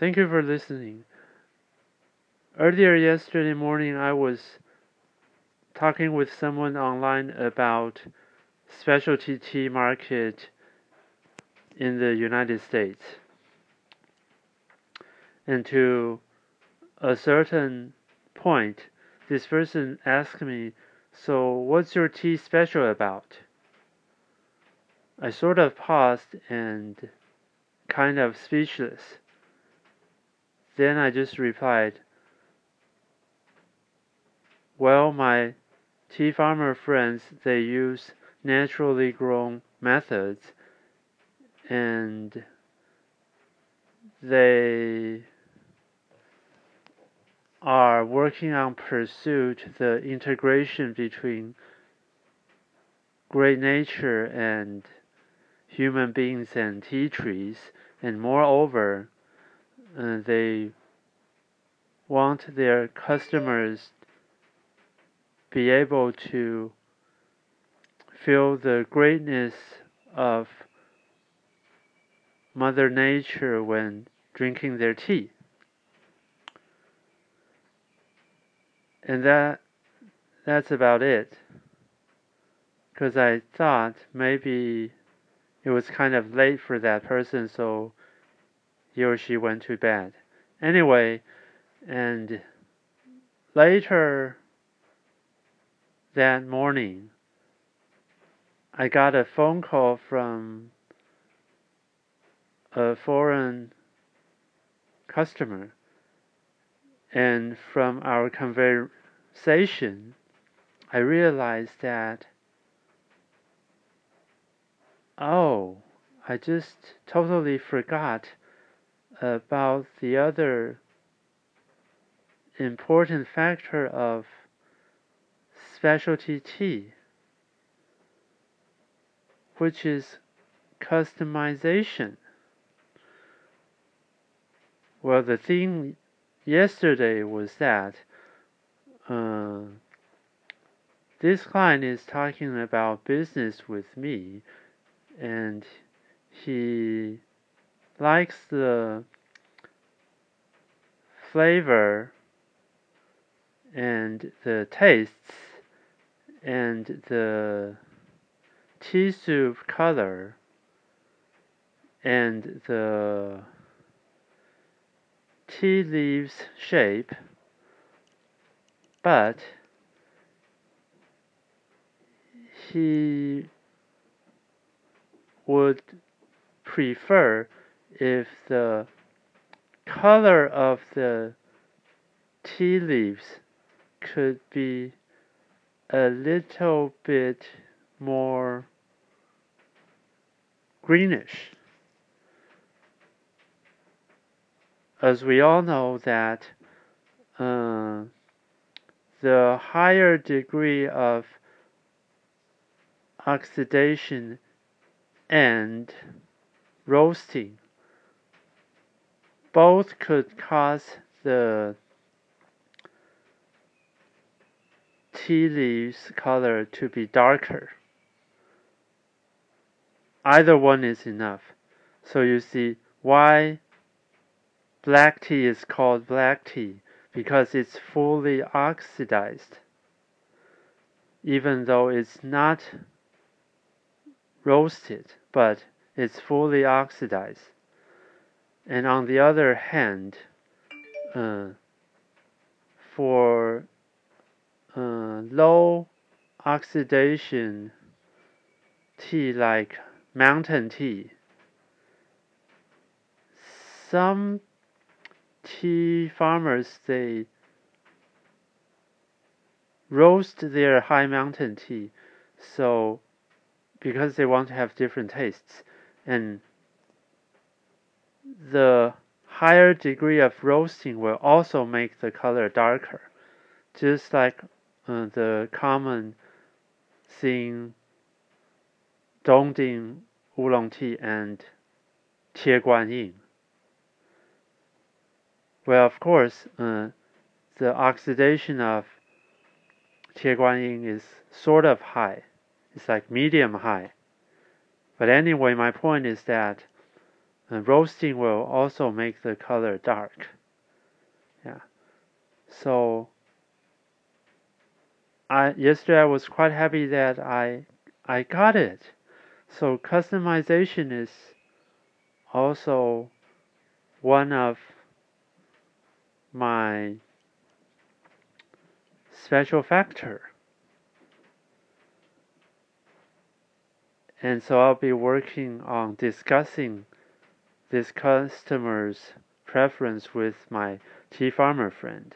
Thank you for listening. Earlier yesterday morning, I was talking with someone online about specialty tea market in the United States. And to a certain point, this person asked me, So, what's your tea special about? I sort of paused and kind of speechless. Then I just replied, Well, my tea farmer friends, they use naturally grown methods and they are working on pursuit the integration between great nature and human beings and tea trees. And moreover they want their customers be able to feel the greatness of Mother Nature when drinking their tea. And that that's about it. Because I thought maybe it was kind of late for that person, so he or she went to bed. Anyway, and later that morning, I got a phone call from a foreign customer, and from our conversation, I realized that oh, I just totally forgot about the other important factor of specialty tea, which is customization. Well, the thing yesterday was that uh, this client is talking about business with me, and he likes the flavor and the tastes and the tea soup color and the tea leaves shape, but he would prefer if the color of the tea leaves could be a little bit more greenish. As we all know that uh, the higher degree of oxidation and roasting both could cause the tea leaves color to be darker. Either one is enough. So you see why black tea is called black tea because it's fully oxidized even though it's not roasted but it's fully oxidized and on the other hand uh, for uh, low oxidation tea like mountain tea. Some tea farmers they roast their high mountain tea so because they want to have different tastes and the higher degree of roasting will also make the color darker just like uh, the common thing Dongding oolong tea and Tie Guan Yin. Well, of course, uh, the oxidation of Tie Guan Yin is sort of high. It's like medium high. But anyway, my point is that And roasting will also make the color dark. Yeah. So I yesterday I was quite happy that I I got it. So customization is also one of my special factor. And so I'll be working on discussing this customer's preference with my tea farmer friend.